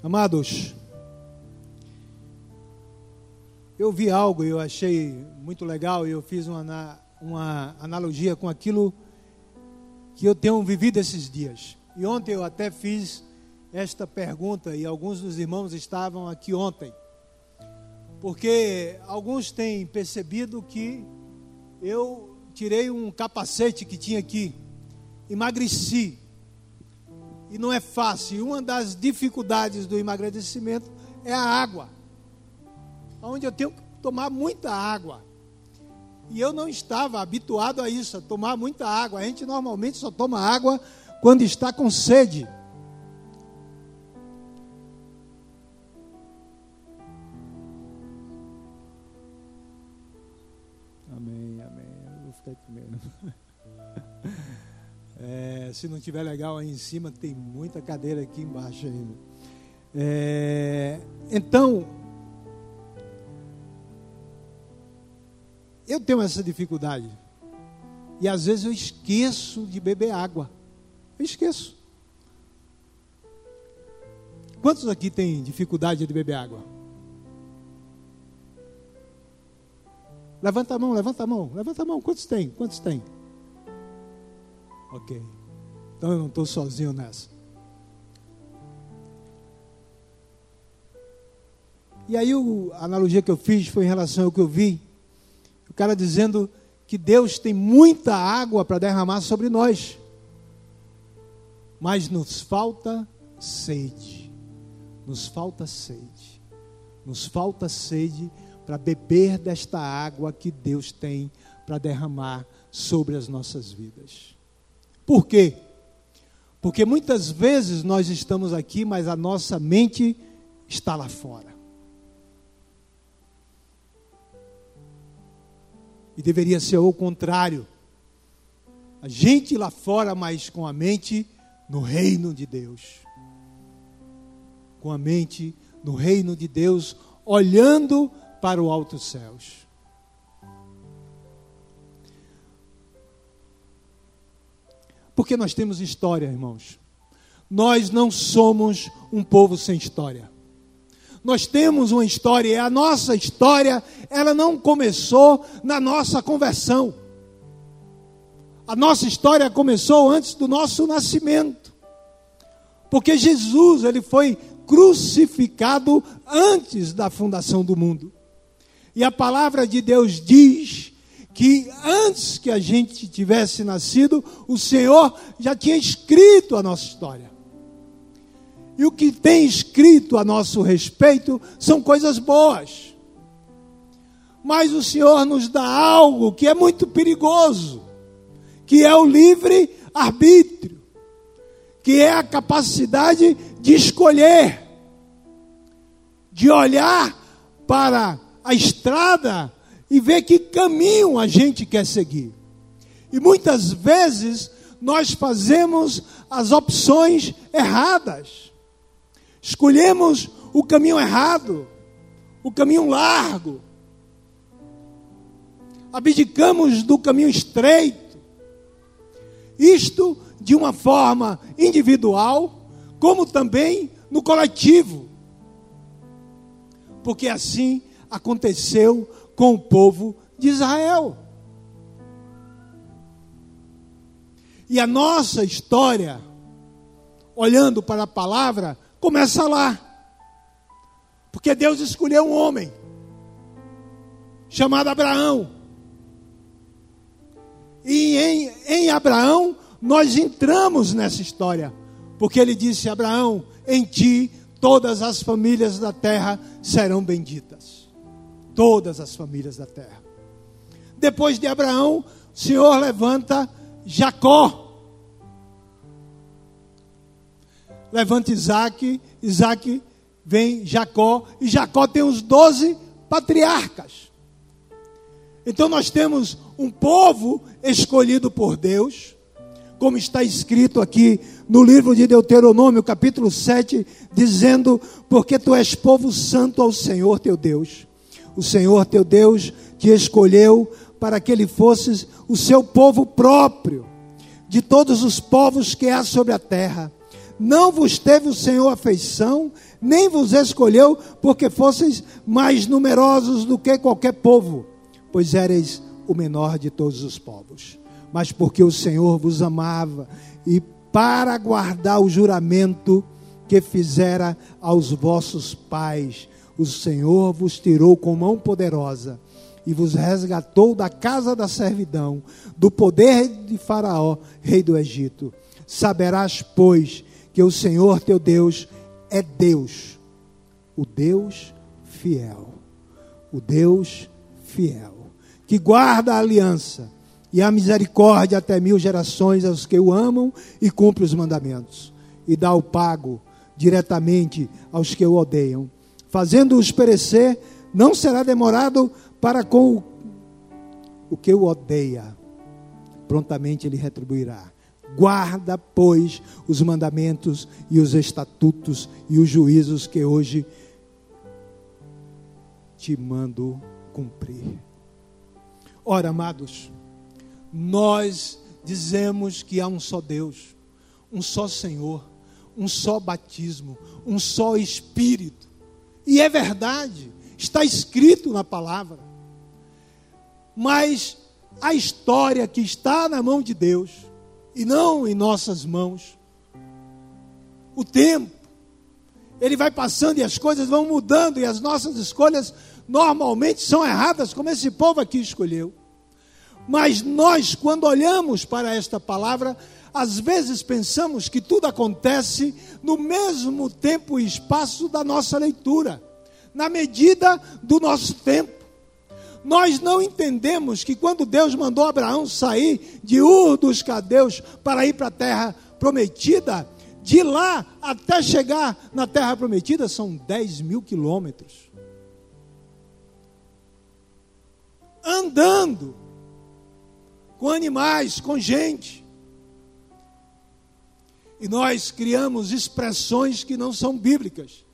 Amados, eu vi algo e eu achei muito legal e eu fiz uma, uma analogia com aquilo que eu tenho vivido esses dias. E ontem eu até fiz esta pergunta e alguns dos irmãos estavam aqui ontem. Porque alguns têm percebido que eu tirei um capacete que tinha aqui, emagreci. E não é fácil. Uma das dificuldades do emagrecimento é a água. Onde eu tenho que tomar muita água. E eu não estava habituado a isso, a tomar muita água. A gente normalmente só toma água quando está com sede. É, se não tiver legal aí em cima, tem muita cadeira aqui embaixo ainda. É, então, eu tenho essa dificuldade. E às vezes eu esqueço de beber água. Eu esqueço. Quantos aqui têm dificuldade de beber água? Levanta a mão, levanta a mão, levanta a mão. Quantos tem? Quantos tem? Ok. Então eu não estou sozinho nessa. E aí o, a analogia que eu fiz foi em relação ao que eu vi. O cara dizendo que Deus tem muita água para derramar sobre nós. Mas nos falta sede. Nos falta sede. Nos falta sede para beber desta água que Deus tem para derramar sobre as nossas vidas. Por quê? Porque muitas vezes nós estamos aqui, mas a nossa mente está lá fora. E deveria ser o contrário. A gente lá fora, mas com a mente no reino de Deus. Com a mente no reino de Deus, olhando para o alto céus. Porque nós temos história, irmãos. Nós não somos um povo sem história. Nós temos uma história, e a nossa história, ela não começou na nossa conversão. A nossa história começou antes do nosso nascimento. Porque Jesus, ele foi crucificado antes da fundação do mundo. E a palavra de Deus diz que antes que a gente tivesse nascido, o Senhor já tinha escrito a nossa história. E o que tem escrito a nosso respeito são coisas boas. Mas o Senhor nos dá algo que é muito perigoso, que é o livre arbítrio, que é a capacidade de escolher, de olhar para a estrada e ver que caminho a gente quer seguir. E muitas vezes nós fazemos as opções erradas. Escolhemos o caminho errado, o caminho largo. Abdicamos do caminho estreito. Isto de uma forma individual, como também no coletivo. Porque assim aconteceu com o povo de Israel. E a nossa história, olhando para a palavra, começa lá. Porque Deus escolheu um homem, chamado Abraão. E em, em Abraão, nós entramos nessa história. Porque ele disse: Abraão, em ti todas as famílias da terra serão benditas todas as famílias da terra. Depois de Abraão, o Senhor levanta Jacó. Levanta Isaac, Isaac vem Jacó, e Jacó tem os doze patriarcas. Então nós temos um povo escolhido por Deus, como está escrito aqui no livro de Deuteronômio, capítulo 7, dizendo: Porque tu és povo santo ao Senhor teu Deus o Senhor teu Deus te escolheu para que ele fosses o seu povo próprio, de todos os povos que há sobre a terra. Não vos teve o Senhor afeição, nem vos escolheu, porque fosseis mais numerosos do que qualquer povo, pois éreis o menor de todos os povos. Mas porque o Senhor vos amava, e para guardar o juramento que fizera aos vossos pais, o Senhor vos tirou com mão poderosa e vos resgatou da casa da servidão, do poder de Faraó, rei do Egito. Saberás, pois, que o Senhor teu Deus é Deus, o Deus fiel, o Deus fiel, que guarda a aliança e a misericórdia até mil gerações aos que o amam e cumpre os mandamentos, e dá o pago diretamente aos que o odeiam, fazendo-os perecer, não será demorado para com o, o que o odeia, prontamente ele retribuirá. Guarda, pois, os mandamentos e os estatutos e os juízos que hoje te mando cumprir. Ora, amados, nós dizemos que há um só Deus, um só Senhor, um só batismo, um só Espírito. E é verdade, está escrito na palavra. Mas a história que está na mão de Deus e não em nossas mãos, o tempo, ele vai passando e as coisas vão mudando e as nossas escolhas normalmente são erradas, como esse povo aqui escolheu. Mas nós, quando olhamos para esta palavra, às vezes pensamos que tudo acontece no mesmo tempo e espaço da nossa leitura, na medida do nosso tempo. Nós não entendemos que quando Deus mandou Abraão sair de Ur dos Cadeus para ir para a terra prometida, de lá até chegar na terra prometida são 10 mil quilômetros. Andando com animais, com gente. E nós criamos expressões que não são bíblicas.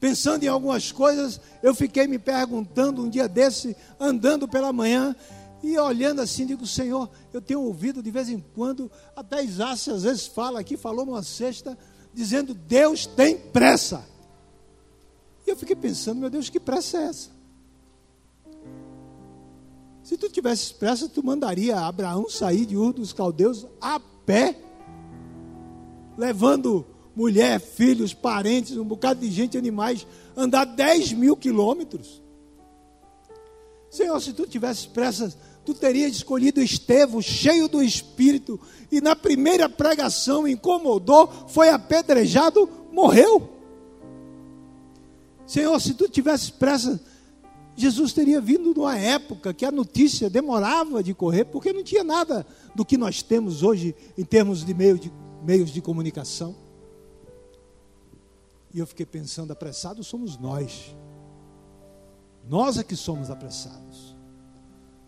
Pensando em algumas coisas, eu fiquei me perguntando um dia desse, andando pela manhã, e olhando assim, digo, Senhor, eu tenho ouvido de vez em quando, até Isácio às vezes fala aqui, falou numa sexta, dizendo, Deus tem pressa. E eu fiquei pensando, meu Deus, que pressa é essa? Se tu tivesse pressa, tu mandaria Abraão sair de Ur dos Caldeus a pé, levando mulher, filhos, parentes, um bocado de gente, animais, andar 10 mil quilômetros. Senhor, se tu tivesse pressa, tu terias escolhido Estevão, cheio do Espírito, e na primeira pregação incomodou, foi apedrejado, morreu. Senhor, se tu tivesse pressa, Jesus teria vindo numa época que a notícia demorava de correr, porque não tinha nada do que nós temos hoje em termos de, meio de meios de comunicação. E eu fiquei pensando, apressados somos nós. Nós é que somos apressados.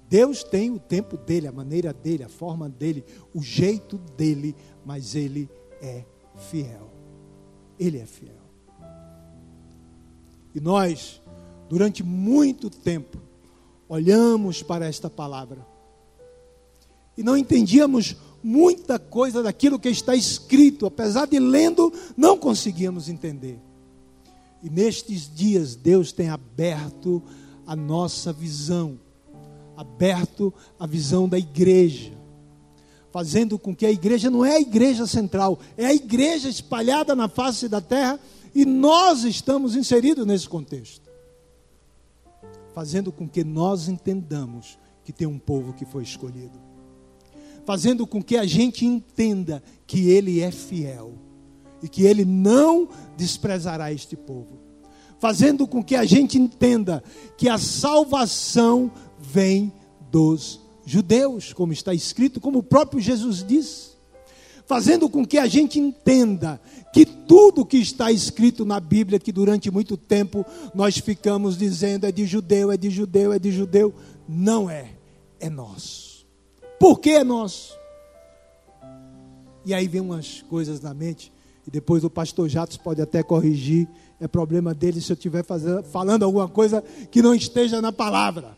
Deus tem o tempo dele, a maneira dele, a forma dele, o jeito dele, mas ele é fiel. Ele é fiel. E nós durante muito tempo, olhamos para esta palavra e não entendíamos muita coisa daquilo que está escrito, apesar de lendo, não conseguíamos entender. E nestes dias, Deus tem aberto a nossa visão, aberto a visão da igreja, fazendo com que a igreja não é a igreja central, é a igreja espalhada na face da terra. E nós estamos inseridos nesse contexto. Fazendo com que nós entendamos que tem um povo que foi escolhido, fazendo com que a gente entenda que Ele é fiel e que Ele não desprezará este povo, fazendo com que a gente entenda que a salvação vem dos judeus, como está escrito, como o próprio Jesus disse, fazendo com que a gente entenda que tudo que está escrito na Bíblia, que durante muito tempo nós ficamos dizendo é de judeu, é de judeu, é de judeu, não é, é nosso. Por que nosso? E aí vem umas coisas na mente, e depois o pastor Jatos pode até corrigir, é problema dele se eu estiver falando alguma coisa que não esteja na palavra.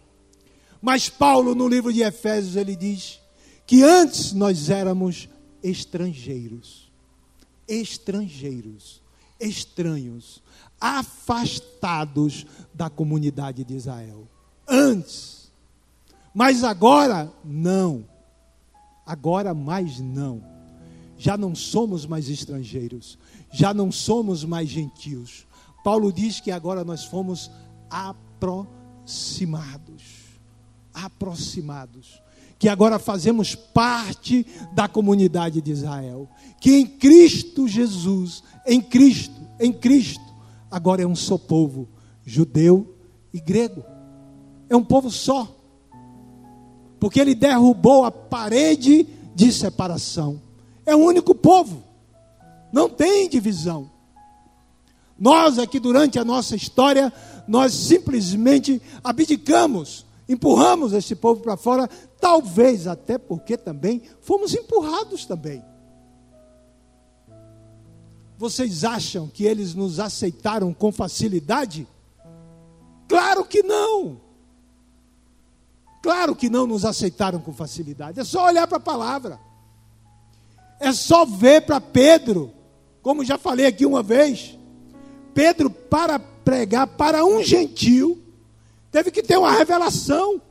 Mas Paulo, no livro de Efésios, ele diz que antes nós éramos estrangeiros estrangeiros, estranhos, afastados da comunidade de Israel. Antes. Mas agora, não. Agora mais não. Já não somos mais estrangeiros, já não somos mais gentios. Paulo diz que agora nós fomos aproximados. Aproximados. Que agora fazemos parte da comunidade de Israel. Que em Cristo Jesus, em Cristo, em Cristo, agora é um só povo, judeu e grego. É um povo só. Porque ele derrubou a parede de separação. É um único povo. Não tem divisão. Nós aqui durante a nossa história, nós simplesmente abdicamos, empurramos esse povo para fora, talvez até porque também fomos empurrados também. Vocês acham que eles nos aceitaram com facilidade? Claro que não. Claro que não nos aceitaram com facilidade. É só olhar para a palavra. É só ver para Pedro, como já falei aqui uma vez. Pedro, para pregar para um gentil, teve que ter uma revelação.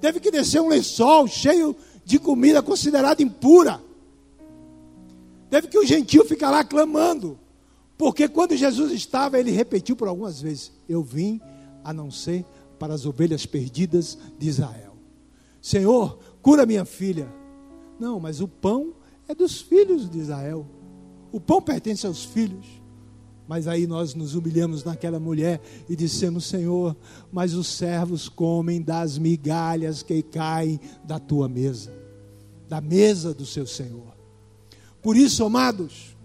Teve que descer um lençol cheio de comida considerada impura. Teve que o gentil ficar lá clamando. Porque quando Jesus estava, ele repetiu por algumas vezes: Eu vim a não ser para as ovelhas perdidas de Israel. Senhor, cura minha filha. Não, mas o pão é dos filhos de Israel. O pão pertence aos filhos. Mas aí nós nos humilhamos naquela mulher e dissemos: Senhor, mas os servos comem das migalhas que caem da tua mesa, da mesa do seu Senhor. Por isso, amados,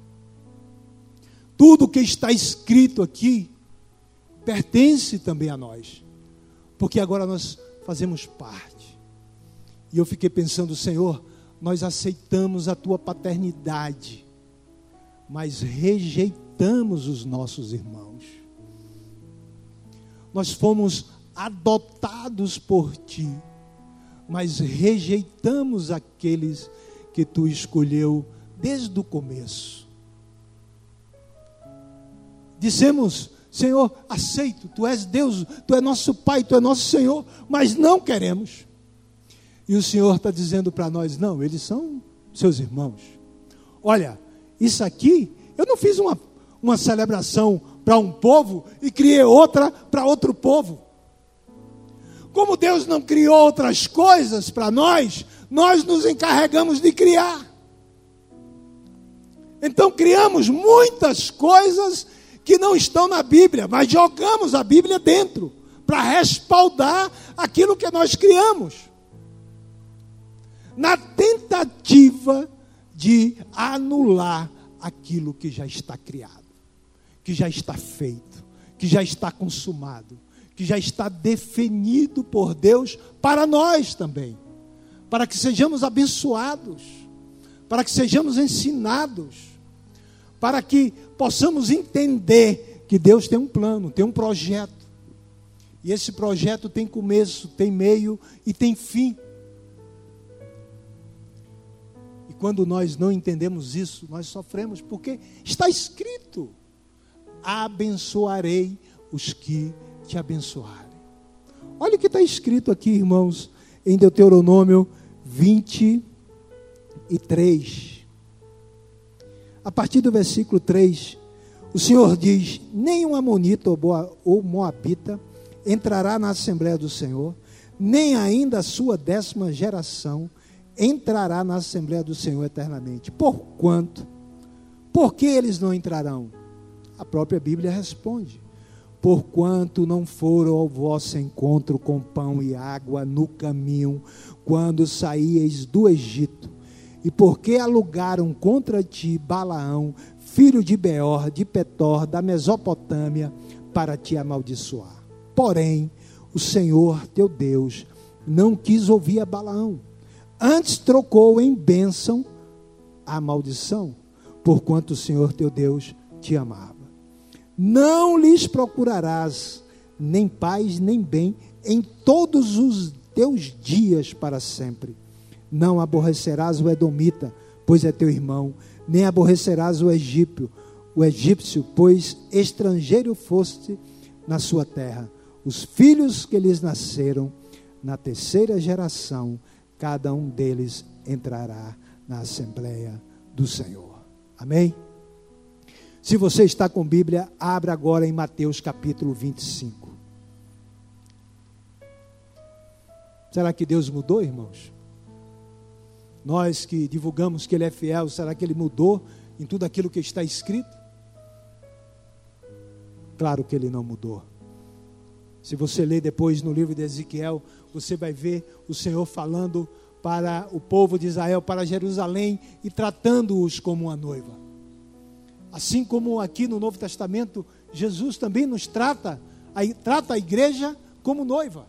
tudo que está escrito aqui pertence também a nós, porque agora nós fazemos parte. E eu fiquei pensando, Senhor, nós aceitamos a tua paternidade, mas rejeitamos os nossos irmãos. Nós fomos adotados por ti, mas rejeitamos aqueles que tu escolheu desde o começo. Dissemos, Senhor, aceito, tu és Deus, tu és nosso Pai, tu és nosso Senhor, mas não queremos. E o Senhor está dizendo para nós: não, eles são seus irmãos. Olha, isso aqui, eu não fiz uma, uma celebração para um povo e criei outra para outro povo. Como Deus não criou outras coisas para nós, nós nos encarregamos de criar. Então criamos muitas coisas que não estão na Bíblia, mas jogamos a Bíblia dentro para respaldar aquilo que nós criamos. Na tentativa de anular aquilo que já está criado, que já está feito, que já está consumado, que já está definido por Deus para nós também, para que sejamos abençoados, para que sejamos ensinados, para que possamos entender que Deus tem um plano, tem um projeto. E esse projeto tem começo, tem meio e tem fim. quando nós não entendemos isso, nós sofremos, porque está escrito: abençoarei os que te abençoarem. Olha o que está escrito aqui, irmãos, em Deuteronômio 23. A partir do versículo 3, o Senhor diz: Nenhum Amonita ou Moabita entrará na Assembleia do Senhor, nem ainda a sua décima geração entrará na Assembleia do Senhor eternamente. Por quanto? Por que eles não entrarão? A própria Bíblia responde: Porquanto não foram ao vosso encontro com pão e água no caminho, quando saíeis do Egito, e porque alugaram contra ti Balaão, filho de Beor, de Petor, da Mesopotâmia, para te amaldiçoar. Porém, o Senhor teu Deus não quis ouvir a Balaão antes trocou em bênção a maldição, porquanto o Senhor teu Deus te amava. Não lhes procurarás nem paz nem bem em todos os teus dias para sempre. Não aborrecerás o Edomita, pois é teu irmão, nem aborrecerás o egípcio, o egípcio, pois estrangeiro foste na sua terra. Os filhos que lhes nasceram na terceira geração, cada um deles entrará na Assembleia do Senhor. Amém? Se você está com Bíblia, abra agora em Mateus capítulo 25. Será que Deus mudou, irmãos? Nós que divulgamos que Ele é fiel, será que Ele mudou em tudo aquilo que está escrito? Claro que Ele não mudou. Se você ler depois no livro de Ezequiel, você vai ver o Senhor falando para o povo de Israel, para Jerusalém e tratando-os como uma noiva. Assim como aqui no Novo Testamento, Jesus também nos trata, trata a igreja como noiva.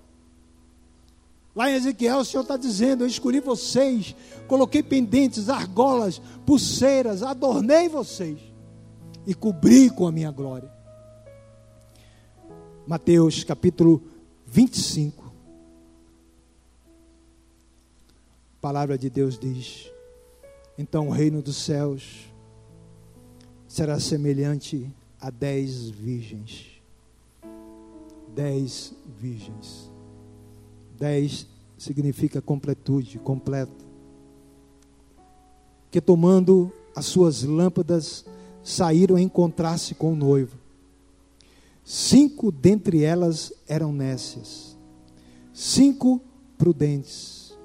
Lá em Ezequiel, o Senhor está dizendo: Eu escolhi vocês, coloquei pendentes, argolas, pulseiras, adornei vocês e cobri com a minha glória. Mateus capítulo 25. A palavra de Deus diz: Então o reino dos céus será semelhante a dez virgens. Dez virgens. Dez significa completude, completo. Que tomando as suas lâmpadas saíram a encontrar-se com o noivo. Cinco dentre elas eram nécias, cinco prudentes.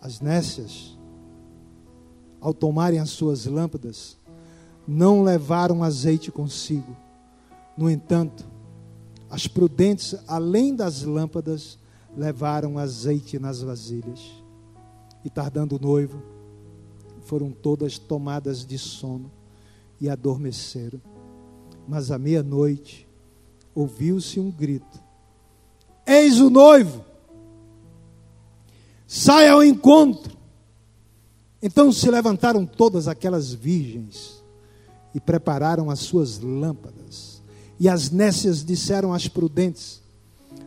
As nécias, ao tomarem as suas lâmpadas, não levaram azeite consigo. No entanto, as prudentes, além das lâmpadas, levaram azeite nas vasilhas. E tardando o noivo, foram todas tomadas de sono e adormeceram. Mas à meia-noite ouviu-se um grito: Eis o noivo! Saia ao encontro! Então se levantaram todas aquelas virgens e prepararam as suas lâmpadas. E as nécias disseram às prudentes: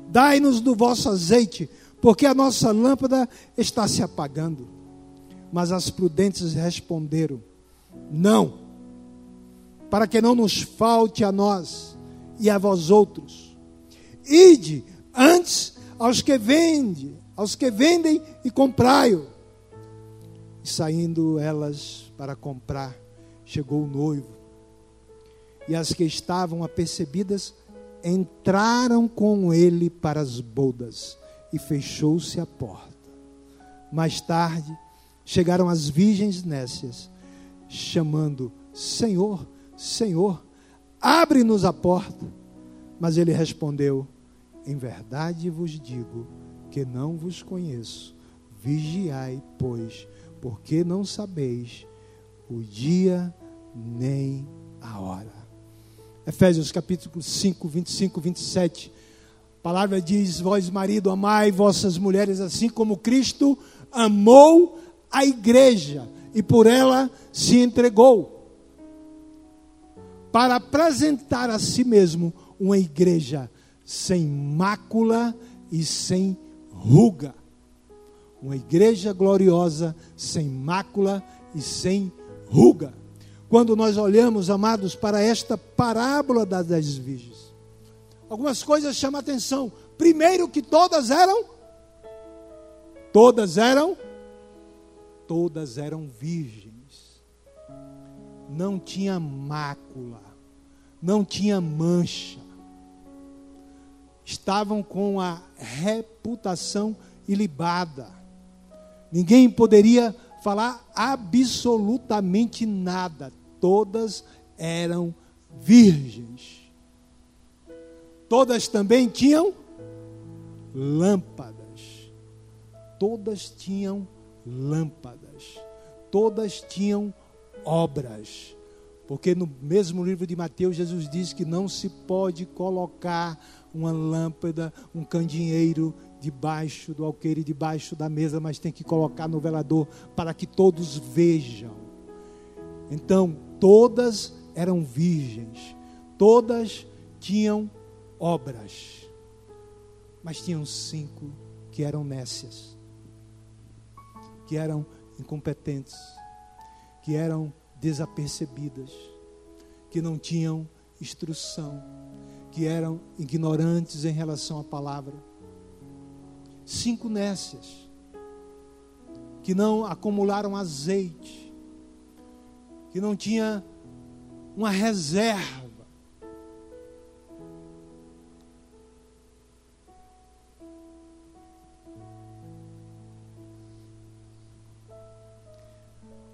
Dai-nos do vosso azeite, porque a nossa lâmpada está se apagando. Mas as prudentes responderam: Não, para que não nos falte a nós e a vós outros. Ide antes aos que vendem, aos que vendem e comprai-o. E saindo elas para comprar, chegou o noivo. E as que estavam apercebidas entraram com ele para as bodas e fechou-se a porta. Mais tarde, chegaram as virgens nécias, chamando: Senhor, Senhor, abre-nos a porta. Mas ele respondeu: Em verdade vos digo que não vos conheço. Vigiai, pois, porque não sabeis o dia nem a hora. Efésios capítulo 5, 25, 27. A palavra diz: Vós, marido, amai vossas mulheres assim como Cristo amou a igreja e por ela se entregou, para apresentar a si mesmo uma igreja sem mácula e sem ruga. Uma igreja gloriosa, sem mácula e sem ruga quando nós olhamos, amados, para esta parábola das dez virgens. Algumas coisas chamam a atenção. Primeiro, que todas eram, todas eram, todas eram virgens. Não tinha mácula, não tinha mancha. Estavam com a reputação ilibada. Ninguém poderia falar absolutamente nada todas eram virgens. Todas também tinham lâmpadas. Todas tinham lâmpadas. Todas tinham obras. Porque no mesmo livro de Mateus, Jesus diz que não se pode colocar uma lâmpada, um candeeiro debaixo do alqueire, debaixo da mesa, mas tem que colocar no velador para que todos vejam. Então, todas eram virgens, todas tinham obras, mas tinham cinco que eram nécias, que eram incompetentes, que eram desapercebidas, que não tinham instrução, que eram ignorantes em relação à palavra. Cinco nécias, que não acumularam azeite, que não tinha uma reserva.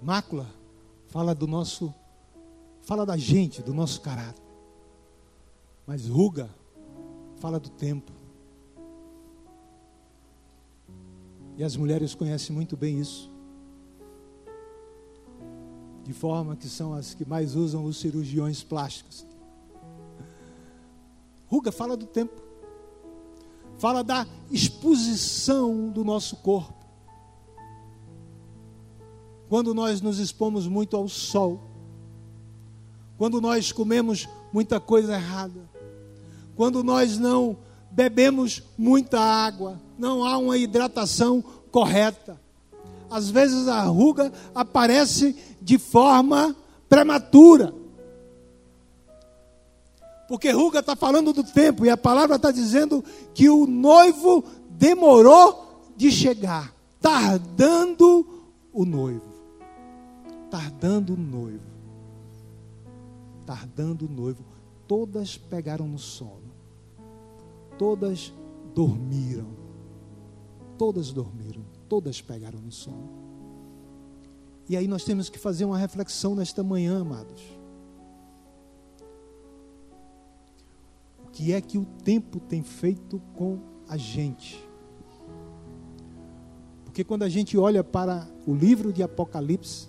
Mácula fala do nosso, fala da gente, do nosso caráter. Mas ruga fala do tempo. E as mulheres conhecem muito bem isso. De forma que são as que mais usam os cirurgiões plásticos. Ruga fala do tempo. Fala da exposição do nosso corpo quando nós nos expomos muito ao sol, quando nós comemos muita coisa errada, quando nós não bebemos muita água, não há uma hidratação correta. Às vezes a ruga aparece de forma prematura. Porque ruga está falando do tempo e a palavra está dizendo que o noivo demorou de chegar, tardando o noivo tardando o noivo. Tardando o noivo. Todas pegaram no sono. Todas dormiram. Todas dormiram. Todas pegaram no sono. E aí nós temos que fazer uma reflexão nesta manhã, amados. O que é que o tempo tem feito com a gente? Porque quando a gente olha para o livro de Apocalipse,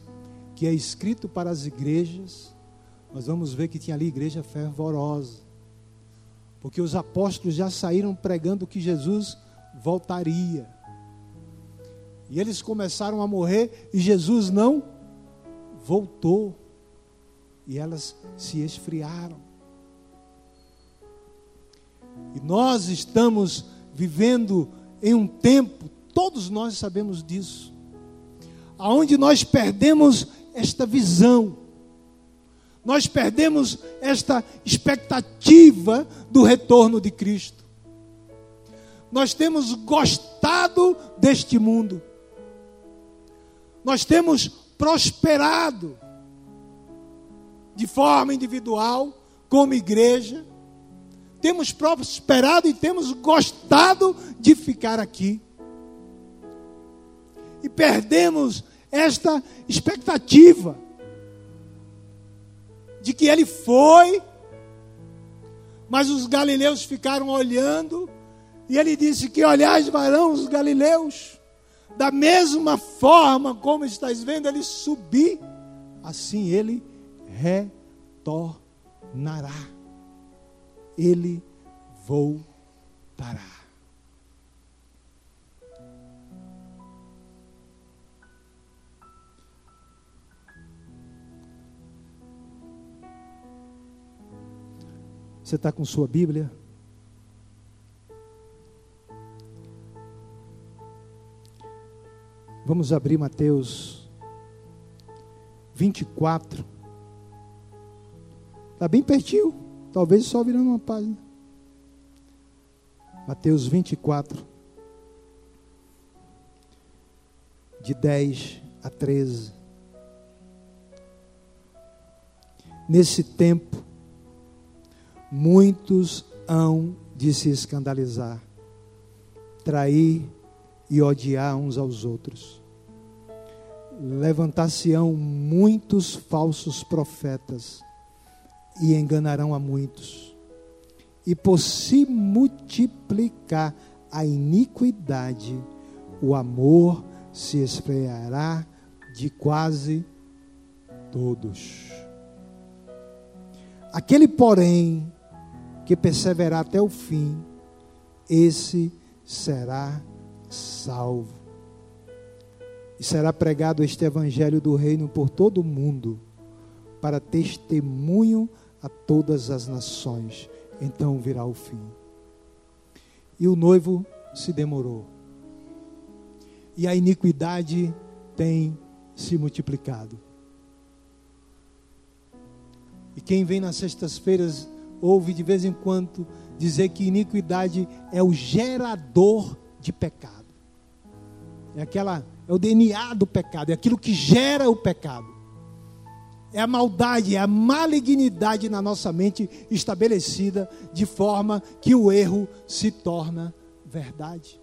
que é escrito para as igrejas, nós vamos ver que tinha ali igreja fervorosa. Porque os apóstolos já saíram pregando que Jesus voltaria. E eles começaram a morrer e Jesus não voltou. E elas se esfriaram. E nós estamos vivendo em um tempo, todos nós sabemos disso, aonde nós perdemos esta visão. Nós perdemos esta expectativa do retorno de Cristo. Nós temos gostado deste mundo. Nós temos prosperado de forma individual, como igreja. Temos prosperado e temos gostado de ficar aqui. E perdemos esta expectativa de que ele foi, mas os galileus ficaram olhando, e ele disse que olhais varão os galileus, da mesma forma como estáis vendo ele subir, assim ele retornará. Ele voltará. Você está com sua Bíblia? Vamos abrir Mateus 24. Está bem pertinho, talvez só virando uma página. Mateus 24, de 10 a 13. Nesse tempo, muitos hão de se escandalizar, trair e odiar uns aos outros. Levantar-se-ão muitos falsos profetas e enganarão a muitos. E por se multiplicar a iniquidade, o amor se esfriará de quase todos. Aquele, porém, que perseverar até o fim, esse será salvo. E será pregado este evangelho do reino por todo o mundo, para testemunho a todas as nações. Então virá o fim. E o noivo se demorou. E a iniquidade tem se multiplicado. E quem vem nas sextas-feiras ouve de vez em quando dizer que iniquidade é o gerador de pecado. É aquela é o DNA do pecado, é aquilo que gera o pecado. É a maldade, é a malignidade na nossa mente estabelecida de forma que o erro se torna verdade.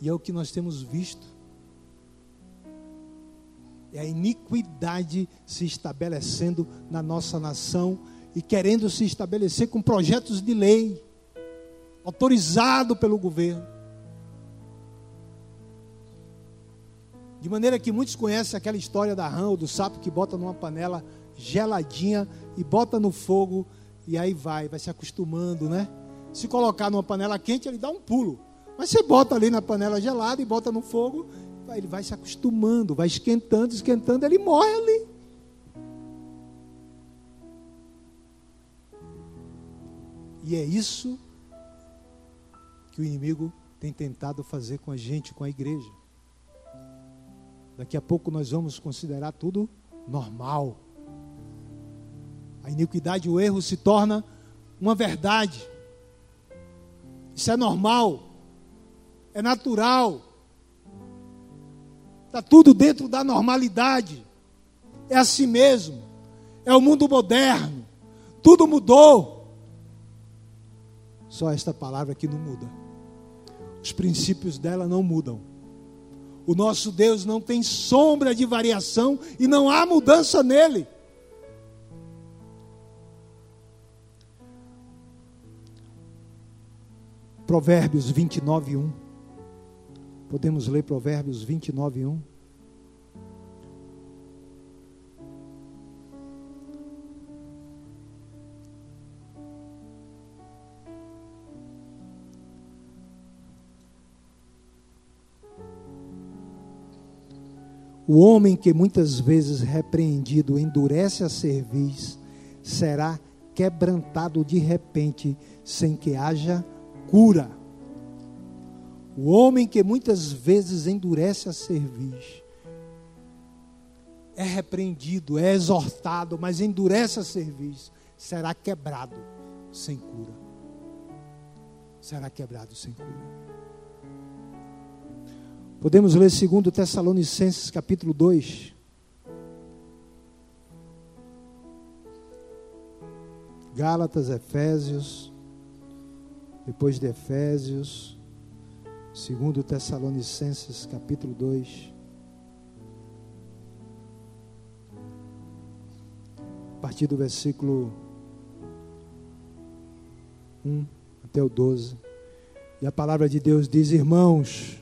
E é o que nós temos visto. É a iniquidade se estabelecendo na nossa nação e querendo se estabelecer com projetos de lei, autorizado pelo governo. De maneira que muitos conhecem aquela história da rã ou do sapo que bota numa panela geladinha e bota no fogo e aí vai, vai se acostumando, né? Se colocar numa panela quente, ele dá um pulo. Mas você bota ali na panela gelada e bota no fogo, ele vai se acostumando, vai esquentando, esquentando, ele morre ali. E é isso que o inimigo tem tentado fazer com a gente, com a igreja. Daqui a pouco nós vamos considerar tudo normal. A iniquidade, o erro se torna uma verdade. Isso é normal é natural. Está tudo dentro da normalidade. É assim mesmo. É o mundo moderno. Tudo mudou. Só esta palavra que não muda. Os princípios dela não mudam. O nosso Deus não tem sombra de variação e não há mudança nele. Provérbios 29, 1. Podemos ler Provérbios 29, 1. O homem que muitas vezes repreendido endurece a cerviz, será quebrantado de repente, sem que haja cura. O homem que muitas vezes endurece a cerviz, é repreendido, é exortado, mas endurece a cerviz, será quebrado sem cura. Será quebrado sem cura. Podemos ler segundo Tessalonicenses capítulo 2. Gálatas, Efésios, depois de Efésios, Segundo Tessalonicenses capítulo 2. A partir do versículo 1 até o 12. E a palavra de Deus diz: Irmãos,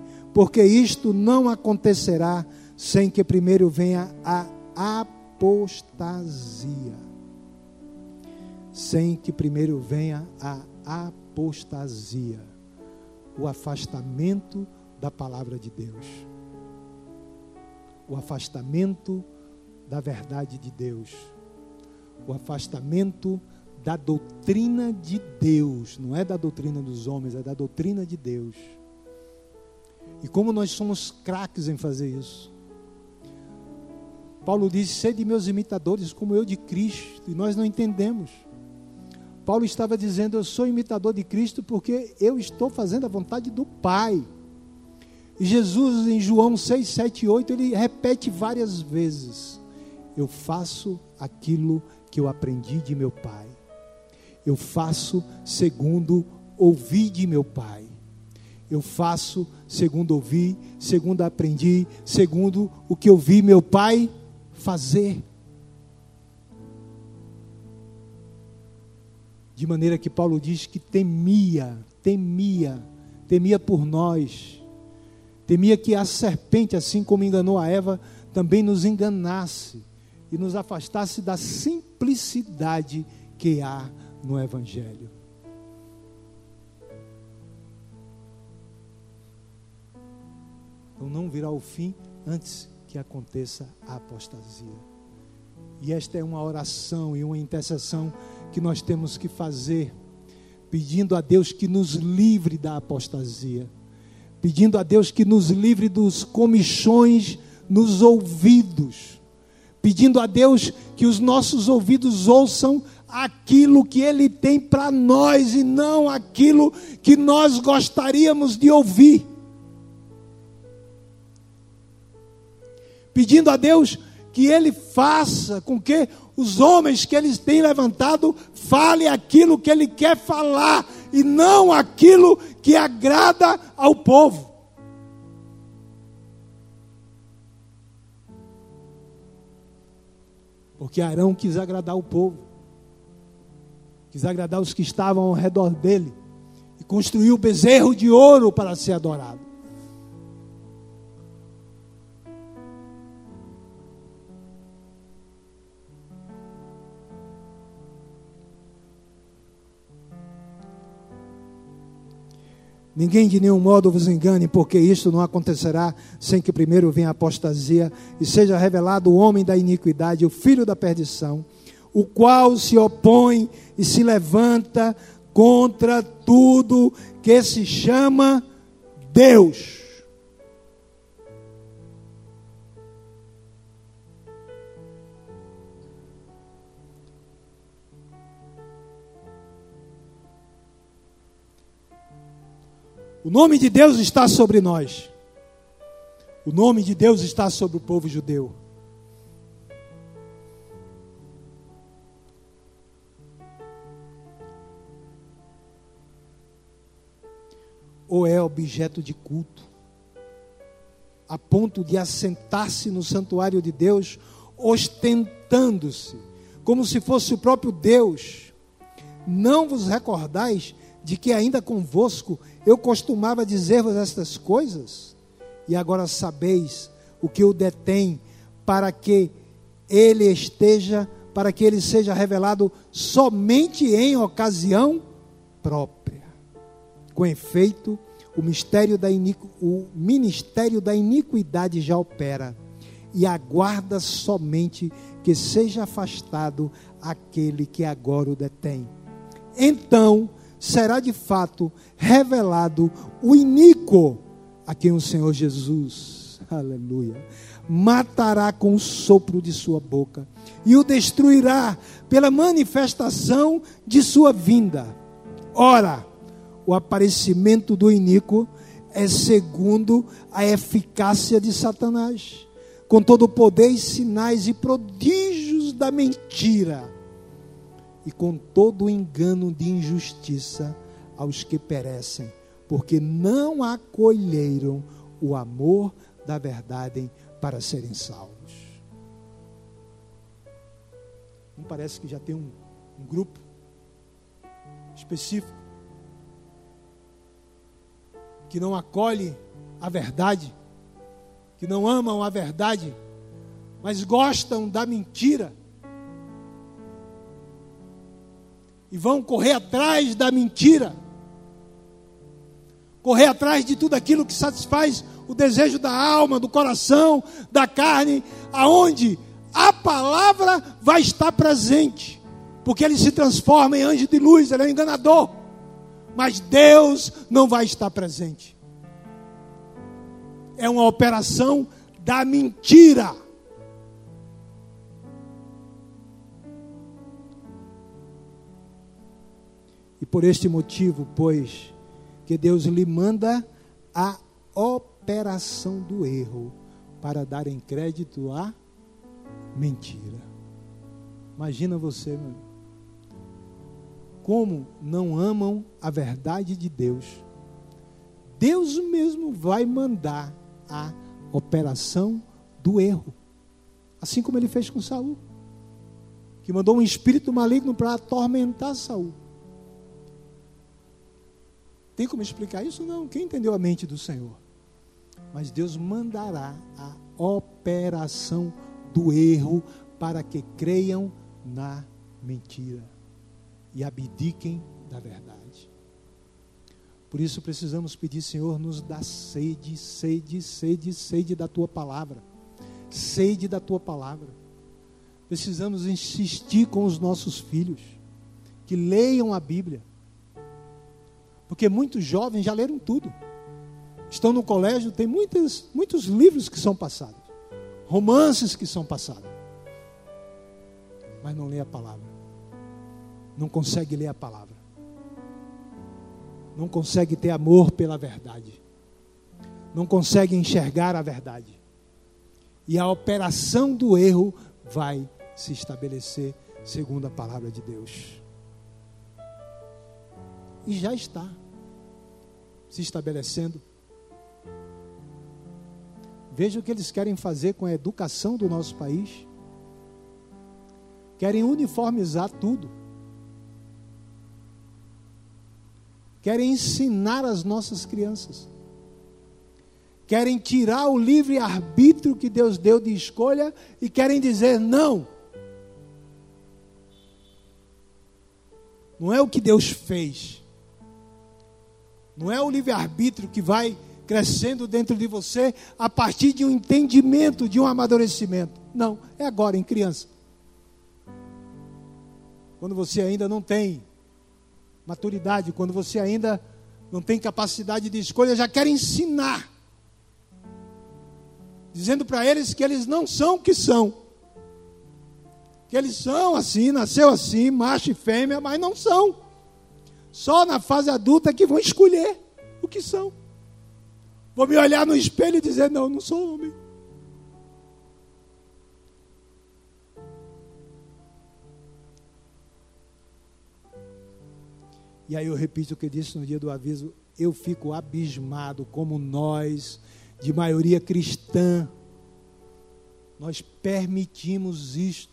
porque isto não acontecerá sem que primeiro venha a apostasia. Sem que primeiro venha a apostasia o afastamento da palavra de Deus, o afastamento da verdade de Deus, o afastamento da doutrina de Deus, não é da doutrina dos homens, é da doutrina de Deus. E como nós somos craques em fazer isso. Paulo diz: sede meus imitadores, como eu de Cristo, e nós não entendemos. Paulo estava dizendo: Eu sou imitador de Cristo porque eu estou fazendo a vontade do Pai. E Jesus, em João 6, 7 e 8, ele repete várias vezes: Eu faço aquilo que eu aprendi de meu Pai. Eu faço segundo ouvi de meu Pai. Eu faço segundo ouvi, segundo aprendi, segundo o que eu vi meu Pai fazer. De maneira que Paulo diz que temia, temia, temia por nós, Temia que a serpente, assim como enganou a Eva, também nos enganasse e nos afastasse da simplicidade que há no Evangelho. Não virá o fim antes que aconteça a apostasia. E esta é uma oração e uma intercessão que nós temos que fazer, pedindo a Deus que nos livre da apostasia, pedindo a Deus que nos livre dos comichões nos ouvidos, pedindo a Deus que os nossos ouvidos ouçam aquilo que Ele tem para nós e não aquilo que nós gostaríamos de ouvir. Pedindo a Deus que Ele faça com que os homens que Ele tem levantado fale aquilo que Ele quer falar e não aquilo que agrada ao povo. Porque Arão quis agradar o povo, quis agradar os que estavam ao redor dele, e construiu o bezerro de ouro para ser adorado. Ninguém de nenhum modo vos engane, porque isto não acontecerá sem que primeiro venha a apostasia e seja revelado o homem da iniquidade, o filho da perdição, o qual se opõe e se levanta contra tudo que se chama Deus O nome de Deus está sobre nós. O nome de Deus está sobre o povo judeu. Ou é objeto de culto, a ponto de assentar-se no santuário de Deus, ostentando-se, como se fosse o próprio Deus. Não vos recordais de que ainda convosco eu costumava dizer-vos estas coisas, e agora sabeis o que o detém, para que ele esteja, para que ele seja revelado somente em ocasião própria. Com efeito, o mistério da o ministério da iniquidade já opera e aguarda somente que seja afastado aquele que agora o detém. Então, será de fato revelado o iníquo a quem o Senhor Jesus, aleluia, matará com o sopro de sua boca e o destruirá pela manifestação de sua vinda. Ora, o aparecimento do iníquo é segundo a eficácia de Satanás, com todo o poder e sinais e prodígios da mentira e com todo o engano de injustiça aos que perecem, porque não acolheram o amor da verdade para serem salvos. Não parece que já tem um, um grupo específico que não acolhe a verdade, que não amam a verdade, mas gostam da mentira e vão correr atrás da mentira, correr atrás de tudo aquilo que satisfaz o desejo da alma, do coração, da carne, aonde a palavra vai estar presente, porque ele se transforma em anjo de luz, ele é um enganador, mas Deus não vai estar presente. É uma operação da mentira. Por este motivo, pois, que Deus lhe manda a operação do erro para dar em crédito à mentira. Imagina você, meu. Como não amam a verdade de Deus. Deus mesmo vai mandar a operação do erro. Assim como ele fez com Saul. Que mandou um espírito maligno para atormentar Saul. Tem como explicar isso? Não. Quem entendeu a mente do Senhor? mas Deus mandará a operação do erro para que creiam na mentira e abdiquem da verdade. Por isso precisamos pedir, Senhor, nos dá sede, sede, sede, sede da tua palavra. Sede da tua palavra. Precisamos insistir com os nossos filhos que leiam a Bíblia. Porque muitos jovens já leram tudo. Estão no colégio, tem muitos, muitos livros que são passados, romances que são passados, mas não lê a palavra, não consegue ler a palavra, não consegue ter amor pela verdade, não consegue enxergar a verdade, e a operação do erro vai se estabelecer segundo a palavra de Deus. E já está se estabelecendo. Veja o que eles querem fazer com a educação do nosso país. Querem uniformizar tudo. Querem ensinar as nossas crianças. Querem tirar o livre arbítrio que Deus deu de escolha e querem dizer não. Não é o que Deus fez. Não é o livre arbítrio que vai crescendo dentro de você a partir de um entendimento, de um amadurecimento. Não, é agora, em criança. Quando você ainda não tem maturidade, quando você ainda não tem capacidade de escolha, já quer ensinar. Dizendo para eles que eles não são o que são. Que eles são assim, nasceu assim, macho e fêmea, mas não são. Só na fase adulta que vão escolher o que são. Vou me olhar no espelho e dizer: não, não sou homem. E aí eu repito o que disse no dia do aviso: eu fico abismado como nós, de maioria cristã, nós permitimos isto.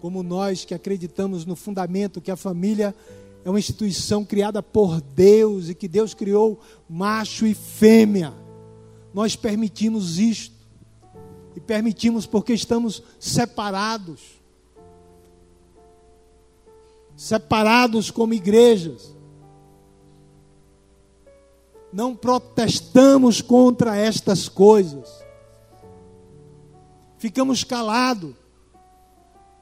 Como nós que acreditamos no fundamento que a família é uma instituição criada por Deus e que Deus criou macho e fêmea. Nós permitimos isto. E permitimos porque estamos separados. Separados como igrejas. Não protestamos contra estas coisas. Ficamos calados.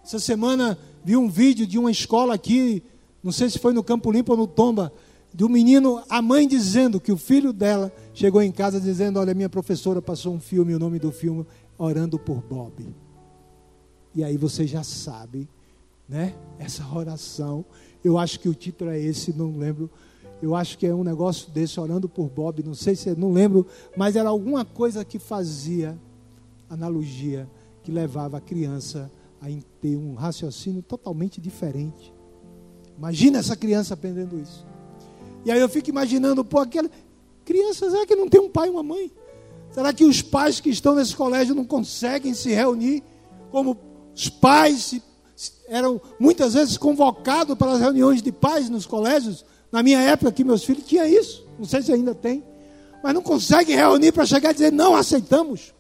Essa semana vi um vídeo de uma escola aqui não sei se foi no Campo Limpo ou no Tomba, do menino, a mãe dizendo que o filho dela chegou em casa dizendo: Olha, minha professora passou um filme, o nome do filme, Orando por Bob. E aí você já sabe, né? Essa oração. Eu acho que o título é esse, não lembro. Eu acho que é um negócio desse, Orando por Bob. Não sei se, não lembro, mas era alguma coisa que fazia analogia, que levava a criança a ter um raciocínio totalmente diferente Imagina essa criança aprendendo isso. E aí eu fico imaginando, pô, aquela criança, será que não tem um pai e uma mãe? Será que os pais que estão nesse colégio não conseguem se reunir como os pais eram muitas vezes convocados para as reuniões de pais nos colégios? Na minha época, que meus filhos tinha isso, não sei se ainda tem, mas não conseguem reunir para chegar e dizer não aceitamos.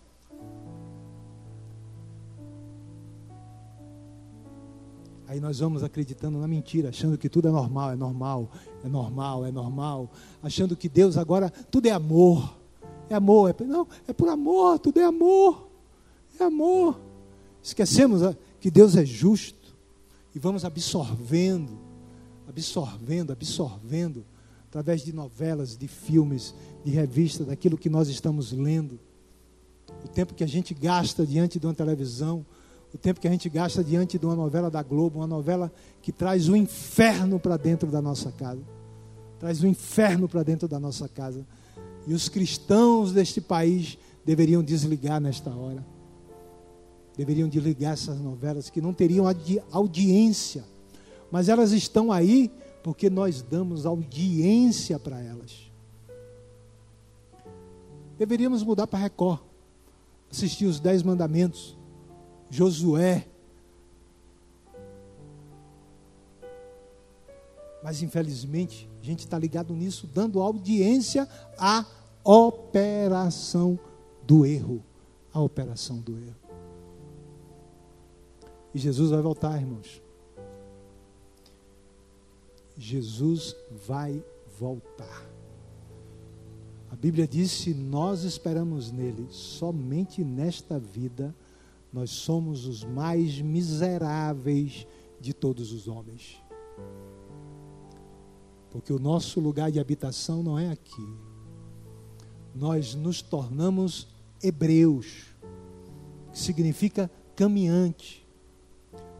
Aí nós vamos acreditando na mentira, achando que tudo é normal, é normal, é normal, é normal, achando que Deus agora tudo é amor. É amor, é, não, é por amor, tudo é amor. É amor. Esquecemos ah, que Deus é justo e vamos absorvendo, absorvendo, absorvendo através de novelas, de filmes, de revistas, daquilo que nós estamos lendo. O tempo que a gente gasta diante de uma televisão, o tempo que a gente gasta diante de uma novela da Globo, uma novela que traz o inferno para dentro da nossa casa. Traz o inferno para dentro da nossa casa. E os cristãos deste país deveriam desligar nesta hora. Deveriam desligar essas novelas que não teriam audiência. Mas elas estão aí porque nós damos audiência para elas. Deveríamos mudar para Record. Assistir os Dez Mandamentos Josué. Mas infelizmente a gente está ligado nisso, dando audiência a operação do erro. A operação do erro. E Jesus vai voltar, irmãos. Jesus vai voltar. A Bíblia diz: se nós esperamos nele somente nesta vida, nós somos os mais miseráveis de todos os homens. Porque o nosso lugar de habitação não é aqui. Nós nos tornamos hebreus, que significa caminhante.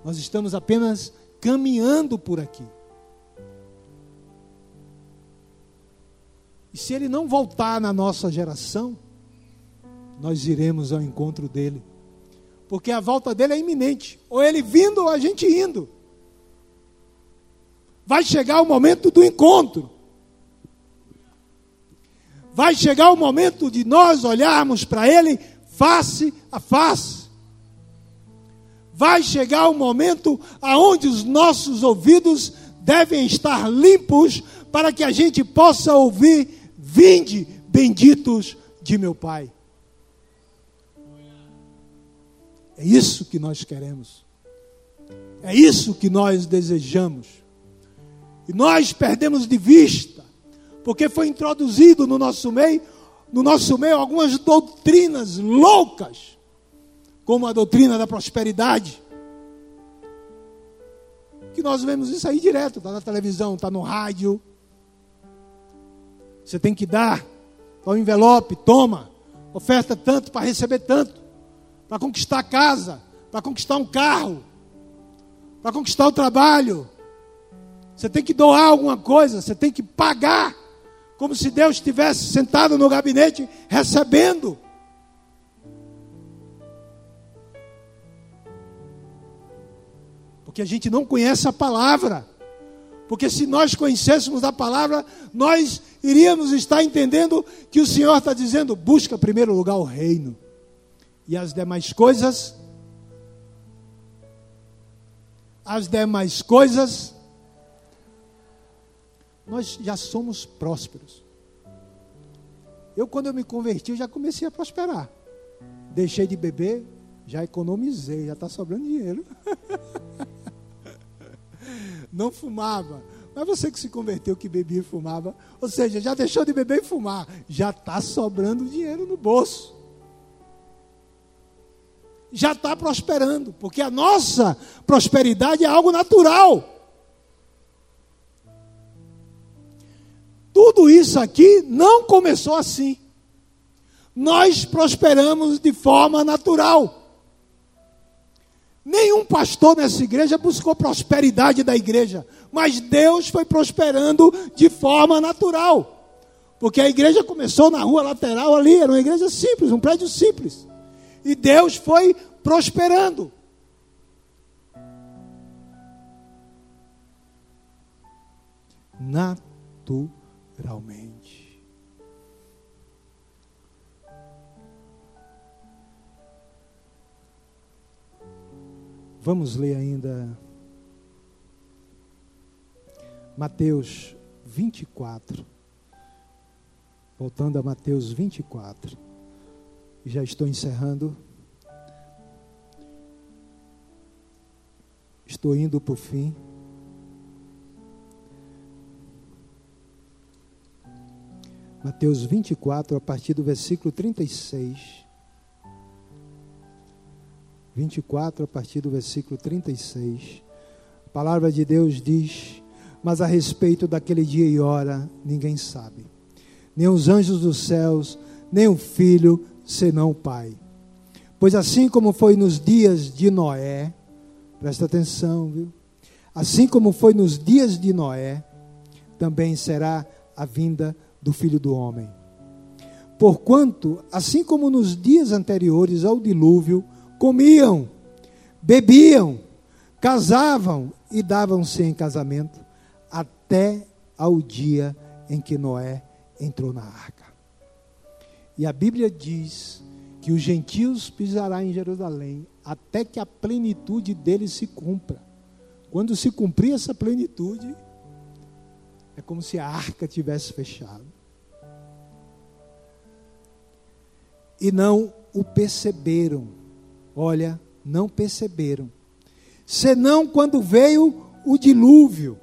Nós estamos apenas caminhando por aqui. E se ele não voltar na nossa geração, nós iremos ao encontro dele. Porque a volta dele é iminente. Ou ele vindo ou a gente indo. Vai chegar o momento do encontro. Vai chegar o momento de nós olharmos para ele face a face. Vai chegar o momento aonde os nossos ouvidos devem estar limpos para que a gente possa ouvir Vinde, benditos de meu Pai. É isso que nós queremos. É isso que nós desejamos. E nós perdemos de vista, porque foi introduzido no nosso meio, no nosso meio algumas doutrinas loucas, como a doutrina da prosperidade. Que nós vemos isso aí direto, está na televisão, está no rádio. Você tem que dar. o envelope, toma. Oferta tanto para receber tanto. Para conquistar a casa, para conquistar um carro, para conquistar o trabalho. Você tem que doar alguma coisa, você tem que pagar. Como se Deus estivesse sentado no gabinete recebendo. Porque a gente não conhece a palavra. Porque se nós conhecêssemos a palavra, nós iríamos estar entendendo que o Senhor está dizendo: busca primeiro lugar o reino, e as demais coisas, as demais coisas, nós já somos prósperos. Eu, quando eu me converti, eu já comecei a prosperar. Deixei de beber, já economizei, já está sobrando dinheiro. não fumava. Mas você que se converteu, que bebia e fumava, ou seja, já deixou de beber e fumar, já está sobrando dinheiro no bolso. Já está prosperando, porque a nossa prosperidade é algo natural. Tudo isso aqui não começou assim. Nós prosperamos de forma natural. Nenhum pastor nessa igreja buscou prosperidade da igreja, mas Deus foi prosperando de forma natural. Porque a igreja começou na rua lateral ali, era uma igreja simples, um prédio simples. E Deus foi prosperando. Naturalmente. Vamos ler ainda Mateus 24. Voltando a Mateus 24. Já estou encerrando. Estou indo para o fim. Mateus 24, a partir do versículo 36. 24, a partir do versículo 36. A palavra de Deus diz: Mas a respeito daquele dia e hora, ninguém sabe, nem os anjos dos céus, nem o filho, senão o Pai. Pois assim como foi nos dias de Noé, presta atenção, viu? Assim como foi nos dias de Noé, também será a vinda do filho do homem. Porquanto, assim como nos dias anteriores ao dilúvio, comiam, bebiam, casavam e davam-se em casamento até ao dia em que Noé entrou na arca. E a Bíblia diz que os gentios pisarão em Jerusalém até que a plenitude deles se cumpra. Quando se cumprir essa plenitude, é como se a arca tivesse fechado. e não o perceberam. Olha, não perceberam. Senão quando veio o dilúvio.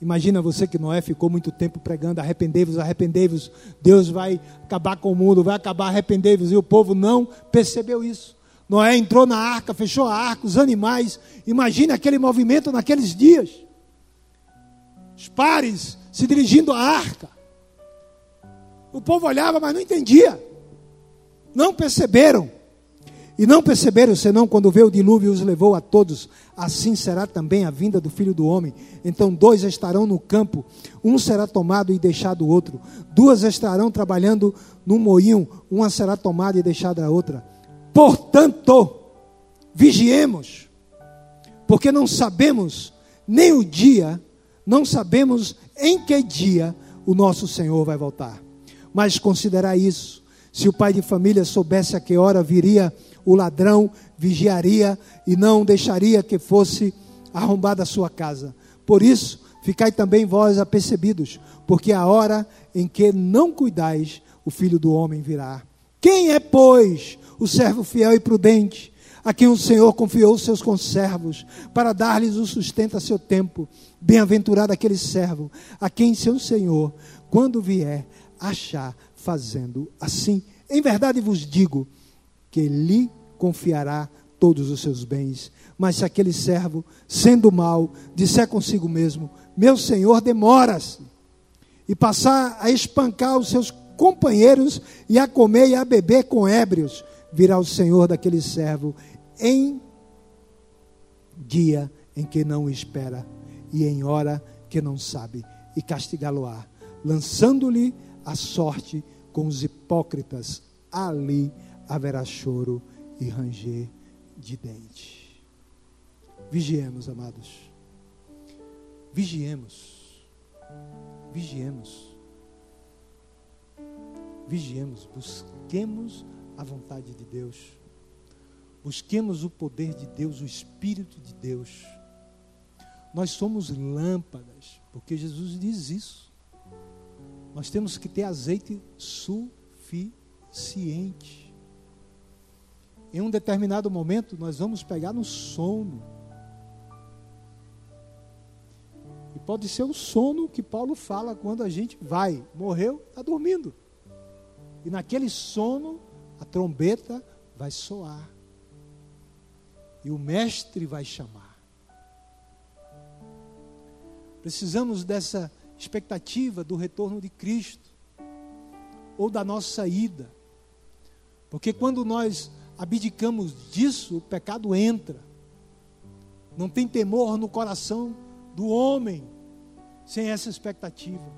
Imagina você que Noé ficou muito tempo pregando: arrependei-vos, arrependei-vos, Deus vai acabar com o mundo, vai acabar, arrependei-vos, e o povo não percebeu isso. Noé entrou na arca, fechou a arca, os animais. Imagine aquele movimento naqueles dias. Os pares se dirigindo à arca. O povo olhava, mas não entendia. Não perceberam. E não perceberam, senão quando veio o dilúvio e os levou a todos. Assim será também a vinda do filho do homem. Então dois estarão no campo, um será tomado e deixado o outro. Duas estarão trabalhando no moinho, uma será tomada e deixada a outra. Portanto, vigiemos, porque não sabemos nem o dia, não sabemos em que dia o nosso Senhor vai voltar. Mas considerar isso, se o pai de família soubesse a que hora viria o ladrão, vigiaria e não deixaria que fosse arrombada a sua casa. Por isso, ficai também vós apercebidos, porque a hora em que não cuidais, o filho do homem virá. Quem é, pois, o servo fiel e prudente, a quem o Senhor confiou os seus conservos, para dar-lhes o sustento a seu tempo. Bem-aventurado aquele servo, a quem seu Senhor, quando vier, achar fazendo assim. Em verdade vos digo que lhe confiará todos os seus bens. Mas se aquele servo, sendo mau, disser consigo mesmo: Meu senhor demora-se, e passar a espancar os seus companheiros e a comer e a beber com ébrios, virá o Senhor daquele servo em dia em que não espera e em hora que não sabe, e castigá-lo-á, lançando-lhe a sorte com os hipócritas. Ali haverá choro e ranger de dente. Vigiemos, amados. Vigiemos. Vigiemos. Vigiemos. Busquemos a vontade de Deus. Busquemos o poder de Deus, o Espírito de Deus. Nós somos lâmpadas, porque Jesus diz isso. Nós temos que ter azeite suficiente. Em um determinado momento, nós vamos pegar no sono. E pode ser o sono que Paulo fala quando a gente vai, morreu, está dormindo. E naquele sono, a trombeta vai soar. E o mestre vai chamar. Precisamos dessa expectativa do retorno de Cristo ou da nossa ida. Porque quando nós abdicamos disso, o pecado entra. Não tem temor no coração do homem sem essa expectativa.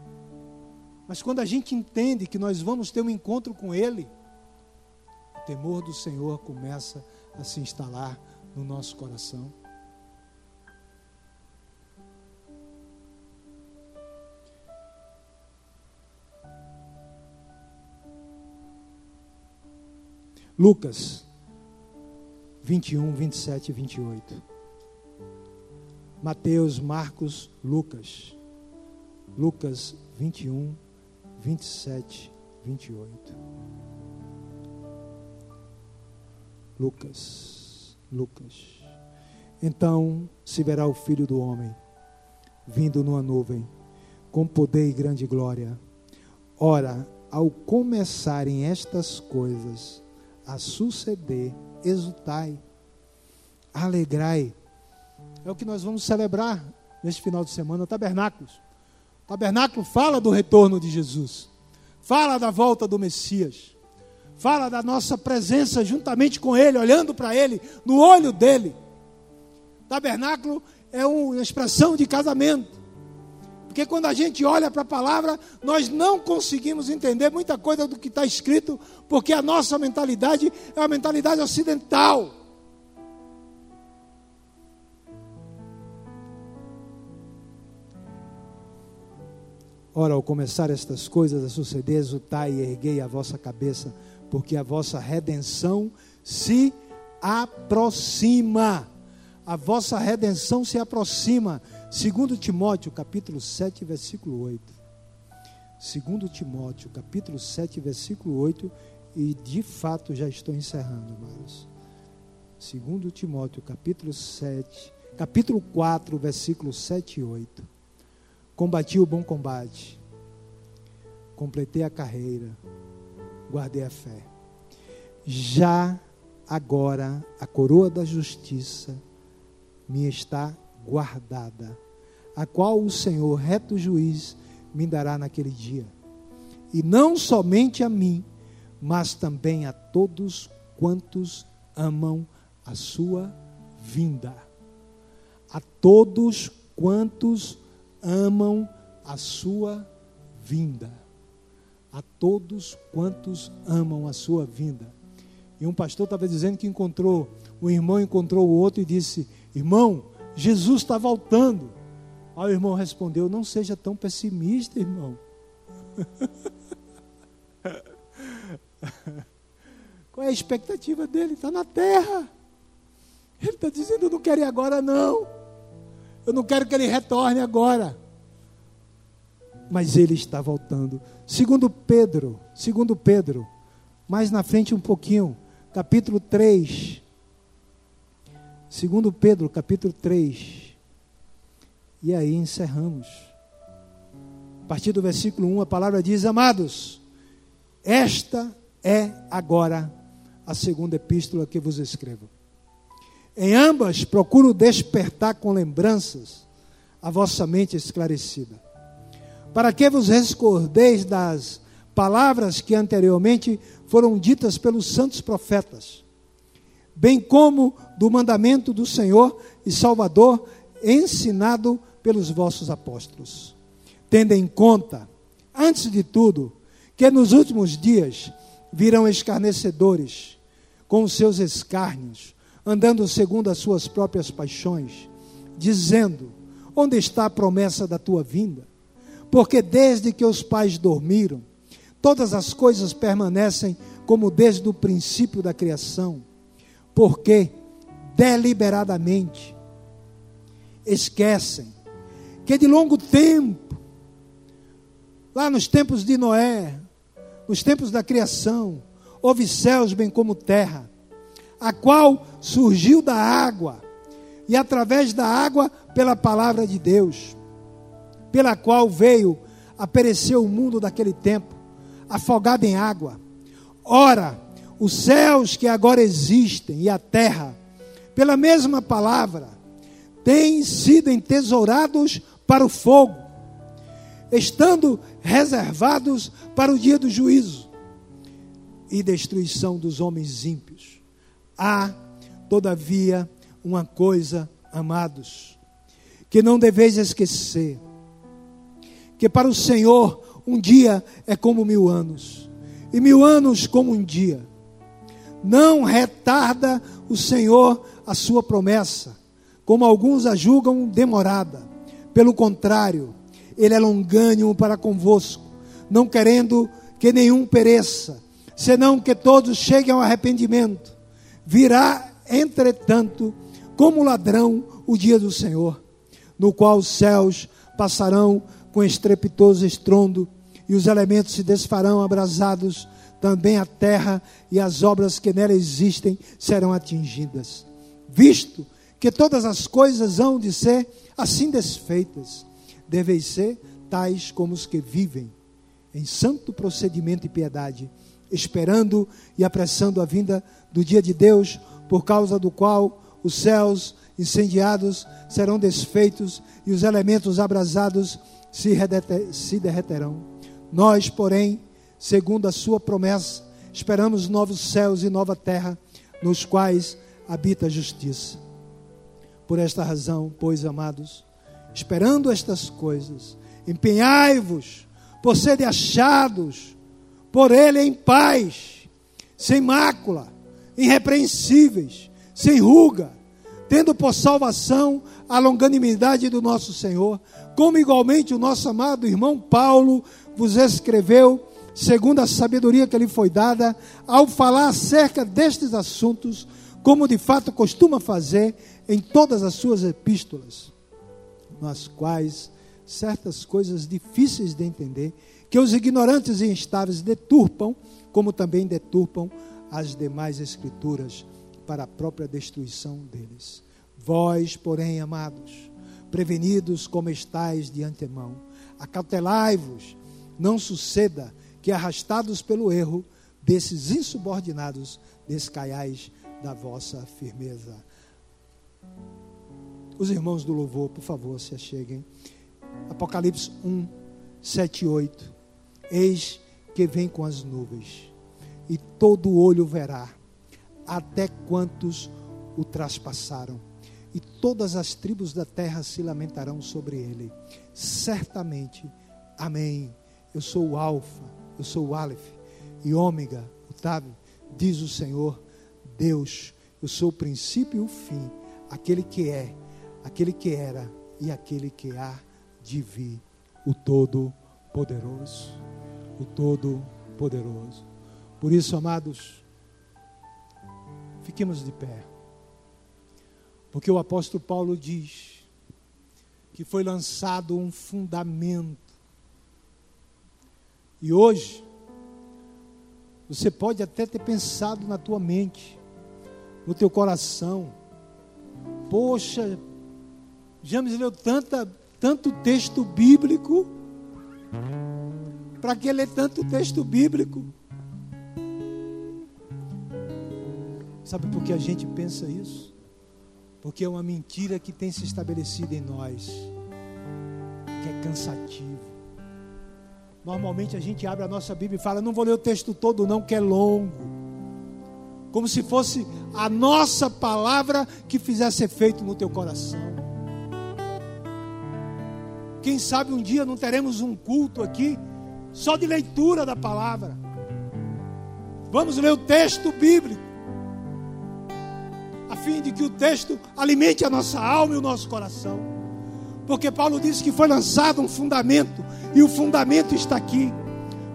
Mas quando a gente entende que nós vamos ter um encontro com Ele, temor do Senhor começa a se instalar no nosso coração. Lucas 21, 27 e 28. Mateus, Marcos, Lucas. Lucas 21, 27, 28. Lucas, Lucas. Então se verá o filho do homem vindo numa nuvem, com poder e grande glória. Ora, ao começarem estas coisas a suceder, exultai, alegrai. É o que nós vamos celebrar neste final de semana, tabernáculos. O tabernáculo fala do retorno de Jesus, fala da volta do Messias fala da nossa presença juntamente com Ele, olhando para Ele, no olho dele. Tabernáculo é uma expressão de casamento. Porque quando a gente olha para a palavra, nós não conseguimos entender muita coisa do que está escrito, porque a nossa mentalidade é uma mentalidade ocidental. Ora, ao começar estas coisas a suceder, exultai e erguei a vossa cabeça porque a vossa redenção se aproxima. A vossa redenção se aproxima. Segundo Timóteo, capítulo 7, versículo 8. Segundo Timóteo, capítulo 7, versículo 8, E de fato já estou encerrando, amados. Segundo Timóteo, capítulo 7, capítulo 4, versículos 7 e 8. Combati o bom combate, completei a carreira, guardei a fé. Já agora a coroa da justiça me está guardada, a qual o Senhor, reto juiz, me dará naquele dia. E não somente a mim, mas também a todos quantos amam a sua vinda. A todos quantos amam a sua vinda. A todos quantos amam a sua vinda. E um pastor estava dizendo que encontrou, o irmão encontrou o outro e disse: Irmão, Jesus está voltando. Aí o irmão respondeu: Não seja tão pessimista, irmão. Qual é a expectativa dele? Está na terra. Ele está dizendo: Eu não quero ir agora, não. Eu não quero que ele retorne agora. Mas ele está voltando. Segundo Pedro, segundo Pedro, mais na frente um pouquinho, capítulo 3. Segundo Pedro, capítulo 3. E aí encerramos. A partir do versículo 1, a palavra diz: Amados, esta é agora a segunda epístola que vos escrevo. Em ambas procuro despertar com lembranças a vossa mente esclarecida, para que vos recordeis das palavras que anteriormente foram ditas pelos santos profetas, bem como do mandamento do Senhor e Salvador ensinado pelos vossos apóstolos. Tendo em conta, antes de tudo, que nos últimos dias virão escarnecedores com os seus escárnios, andando segundo as suas próprias paixões, dizendo: Onde está a promessa da tua vinda? Porque desde que os pais dormiram, todas as coisas permanecem como desde o princípio da criação. Porque deliberadamente esquecem que de longo tempo, lá nos tempos de Noé, nos tempos da criação, houve céus bem como terra, a qual surgiu da água, e através da água pela palavra de Deus, pela qual veio a perecer o mundo daquele tempo, afogado em água. Ora, os céus que agora existem e a terra, pela mesma palavra, têm sido entesourados para o fogo, estando reservados para o dia do juízo e destruição dos homens ímpios. Há, todavia, uma coisa, amados, que não deveis esquecer: que para o Senhor um dia é como mil anos, e mil anos como um dia. Não retarda o Senhor a sua promessa, como alguns a julgam demorada. Pelo contrário, Ele é longânimo para convosco, não querendo que nenhum pereça, senão que todos cheguem ao arrependimento. Virá, entretanto, como ladrão o dia do Senhor, no qual os céus passarão com estrepitoso estrondo e os elementos se desfarão abrasados, também a terra e as obras que nela existem serão atingidas. Visto que todas as coisas hão de ser assim desfeitas, deveis ser tais como os que vivem em santo procedimento e piedade esperando e apressando a vinda do dia de Deus, por causa do qual os céus incendiados serão desfeitos e os elementos abrasados se, derreterão. Nós, porém, segundo a sua promessa, esperamos novos céus e nova terra, nos quais habita a justiça. Por esta razão, pois, amados, esperando estas coisas, empenhai-vos por serem achados por ele em paz, sem mácula, irrepreensíveis, sem ruga, tendo por salvação a longanimidade do nosso Senhor, como igualmente o nosso amado irmão Paulo vos escreveu, segundo a sabedoria que lhe foi dada, ao falar acerca destes assuntos, como de fato costuma fazer em todas as suas epístolas, nas quais certas coisas difíceis de entender que os ignorantes e instáveis deturpam, como também deturpam as demais escrituras para a própria destruição deles. Vós, porém, amados, prevenidos como estáis de antemão, acautelai-vos, não suceda que arrastados pelo erro desses insubordinados descaiais da vossa firmeza. Os irmãos do louvor, por favor, se acheguem. Apocalipse 1, 7 e 8. Eis que vem com as nuvens, e todo olho verá, até quantos o traspassaram, e todas as tribos da terra se lamentarão sobre ele. Certamente, amém. Eu sou o Alfa, eu sou o Aleph e Ômega, o Tav, diz o Senhor Deus. Eu sou o princípio e o fim, aquele que é, aquele que era e aquele que há de vir, o Todo-Poderoso. O Todo-Poderoso. Por isso, amados, fiquemos de pé. Porque o apóstolo Paulo diz que foi lançado um fundamento. E hoje, você pode até ter pensado na tua mente, no teu coração. Poxa, James leu tanta, tanto texto bíblico. Para que ler tanto texto bíblico? Sabe por que a gente pensa isso? Porque é uma mentira que tem se estabelecido em nós, que é cansativo. Normalmente a gente abre a nossa Bíblia e fala: não vou ler o texto todo, não, que é longo. Como se fosse a nossa palavra que fizesse efeito no teu coração. Quem sabe um dia não teremos um culto aqui só de leitura da palavra. Vamos ler o texto bíblico a fim de que o texto alimente a nossa alma e o nosso coração. Porque Paulo disse que foi lançado um fundamento, e o fundamento está aqui.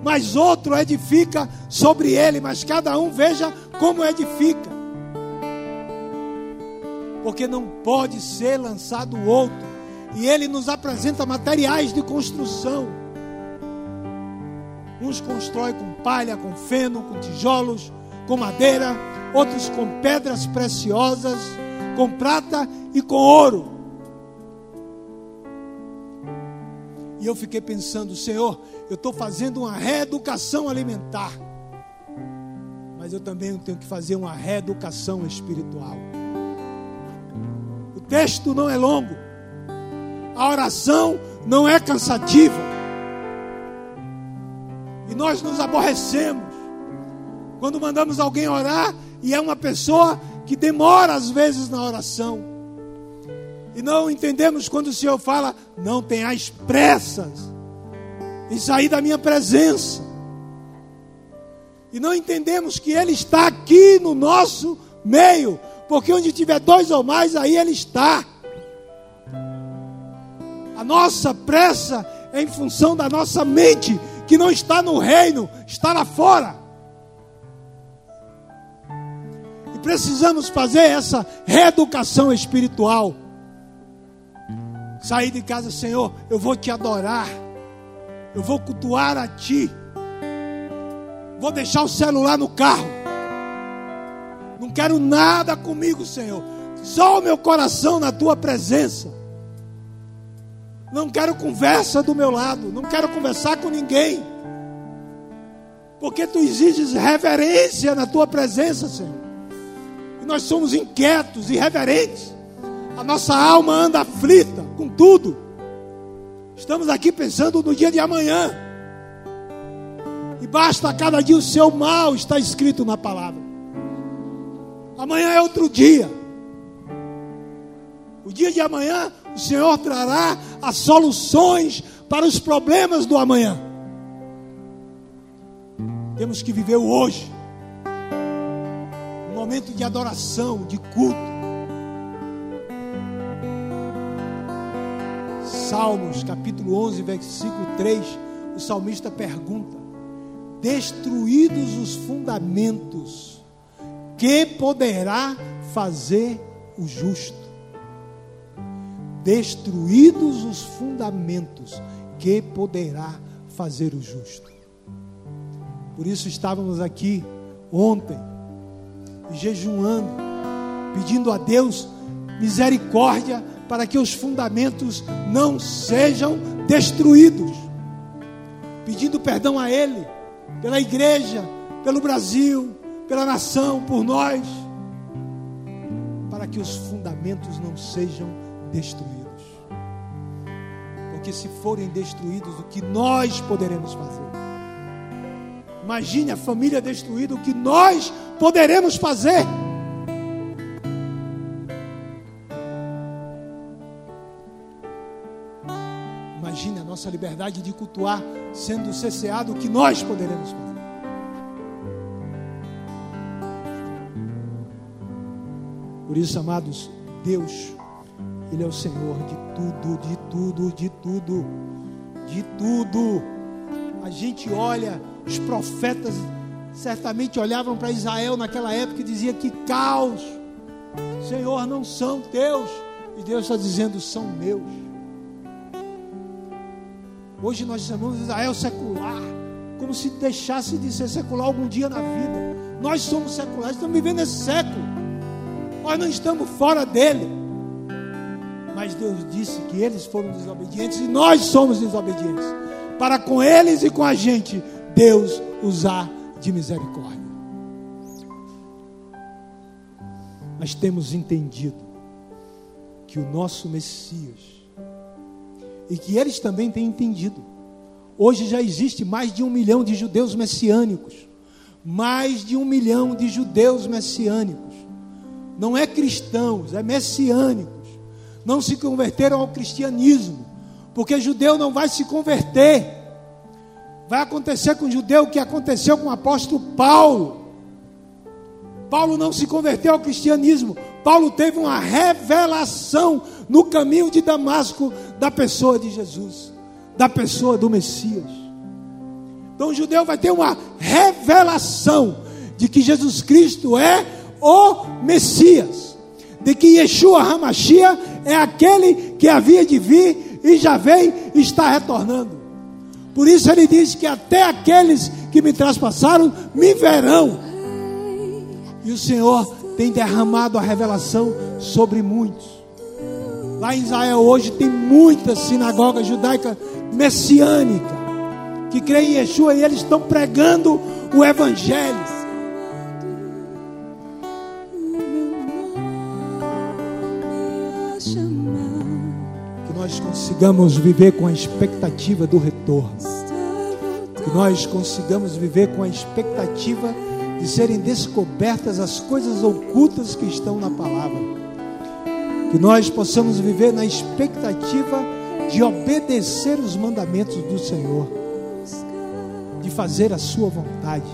Mas outro edifica sobre ele, mas cada um veja como edifica. Porque não pode ser lançado outro. E ele nos apresenta materiais de construção. Uns constroem com palha, com feno, com tijolos, com madeira, outros com pedras preciosas, com prata e com ouro. E eu fiquei pensando, Senhor, eu estou fazendo uma reeducação alimentar, mas eu também tenho que fazer uma reeducação espiritual. O texto não é longo, a oração não é cansativa, e nós nos aborrecemos quando mandamos alguém orar e é uma pessoa que demora às vezes na oração. E não entendemos quando o Senhor fala: não tenhais pressas em sair da minha presença. E não entendemos que Ele está aqui no nosso meio, porque onde tiver dois ou mais, aí Ele está. A nossa pressa é em função da nossa mente, que não está no reino, está lá fora. precisamos fazer essa reeducação espiritual. Sair de casa, Senhor, eu vou te adorar, eu vou cultuar a Ti, vou deixar o celular no carro, não quero nada comigo, Senhor, só o meu coração na Tua presença. Não quero conversa do meu lado, não quero conversar com ninguém, porque Tu exiges reverência na Tua presença, Senhor. E nós somos inquietos, irreverentes. A nossa alma anda aflita com tudo. Estamos aqui pensando no dia de amanhã. E basta a cada dia o seu mal, está escrito na palavra. Amanhã é outro dia. O dia de amanhã, o Senhor trará as soluções para os problemas do amanhã. Temos que viver o hoje momento de adoração, de culto. Salmos, capítulo 11, versículo 3, o salmista pergunta: Destruídos os fundamentos, que poderá fazer o justo? Destruídos os fundamentos, que poderá fazer o justo. Por isso estávamos aqui ontem, jejuando, pedindo a Deus misericórdia para que os fundamentos não sejam destruídos. Pedindo perdão a Ele, pela igreja, pelo Brasil, pela nação, por nós, para que os fundamentos não sejam destruídos. Porque se forem destruídos, o que nós poderemos fazer? Imagine a família destruída, o que nós poderemos fazer? Nossa liberdade de cultuar sendo cesseado, o que nós poderemos fazer? Por isso, amados, Deus, Ele é o Senhor de tudo, de tudo, de tudo, de tudo. A gente olha os profetas certamente olhavam para Israel naquela época e diziam que caos, Senhor, não são teus, e Deus está dizendo, são meus. Hoje nós chamamos Israel secular, como se deixasse de ser secular algum dia na vida. Nós somos seculares, estamos vivendo esse século, nós não estamos fora dele. Mas Deus disse que eles foram desobedientes e nós somos desobedientes. Para com eles e com a gente Deus usar de misericórdia. Nós temos entendido que o nosso Messias, e que eles também têm entendido, hoje já existe mais de um milhão de judeus messiânicos, mais de um milhão de judeus messiânicos, não é cristãos, é messiânicos, não se converteram ao cristianismo, porque judeu não vai se converter. Vai acontecer com o judeu o que aconteceu com o apóstolo Paulo. Paulo não se converteu ao cristianismo. Paulo teve uma revelação no caminho de Damasco da pessoa de Jesus, da pessoa do Messias. Então o judeu vai ter uma revelação de que Jesus Cristo é o Messias, de que Yeshua Hamashia é aquele que havia de vir e já veio e está retornando. Por isso ele diz que até aqueles que me traspassaram me verão. E o Senhor tem derramado a revelação sobre muitos. Lá em Israel hoje tem muita sinagoga judaica messiânica que creem em Yeshua e eles estão pregando o evangelho. nós consigamos viver com a expectativa do retorno. Que nós consigamos viver com a expectativa de serem descobertas as coisas ocultas que estão na palavra. Que nós possamos viver na expectativa de obedecer os mandamentos do Senhor, de fazer a sua vontade,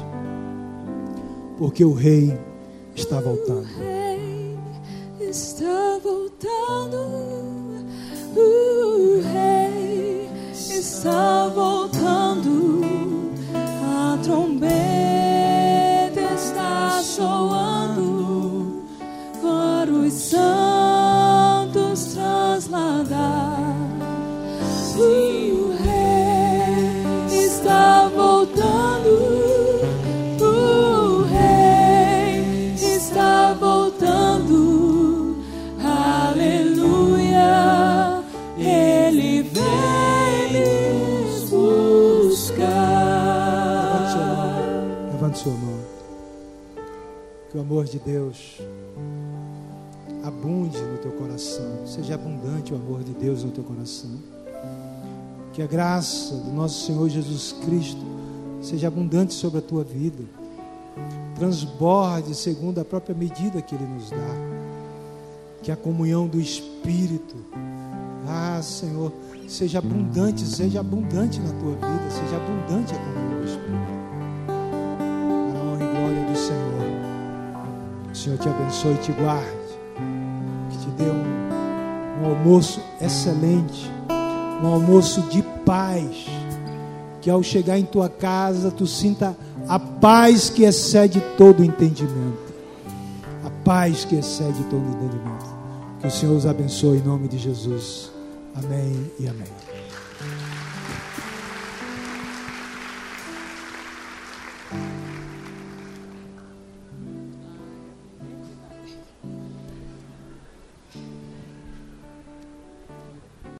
porque o Rei está voltando. Está voltando. O rei está voltando, a trombeta está soando. Para os santos amor de Deus abunde no teu coração. Seja abundante o amor de Deus no teu coração. Que a graça do nosso Senhor Jesus Cristo seja abundante sobre a tua vida. Transborde segundo a própria medida que Ele nos dá. Que a comunhão do Espírito, ah Senhor, seja abundante, seja abundante na tua vida, seja abundante a comunhão do Espírito. Senhor te abençoe e te guarde. Que te dê um, um almoço excelente, um almoço de paz. Que ao chegar em tua casa tu sinta a paz que excede todo entendimento. A paz que excede todo entendimento. Que o Senhor os abençoe em nome de Jesus. Amém e amém.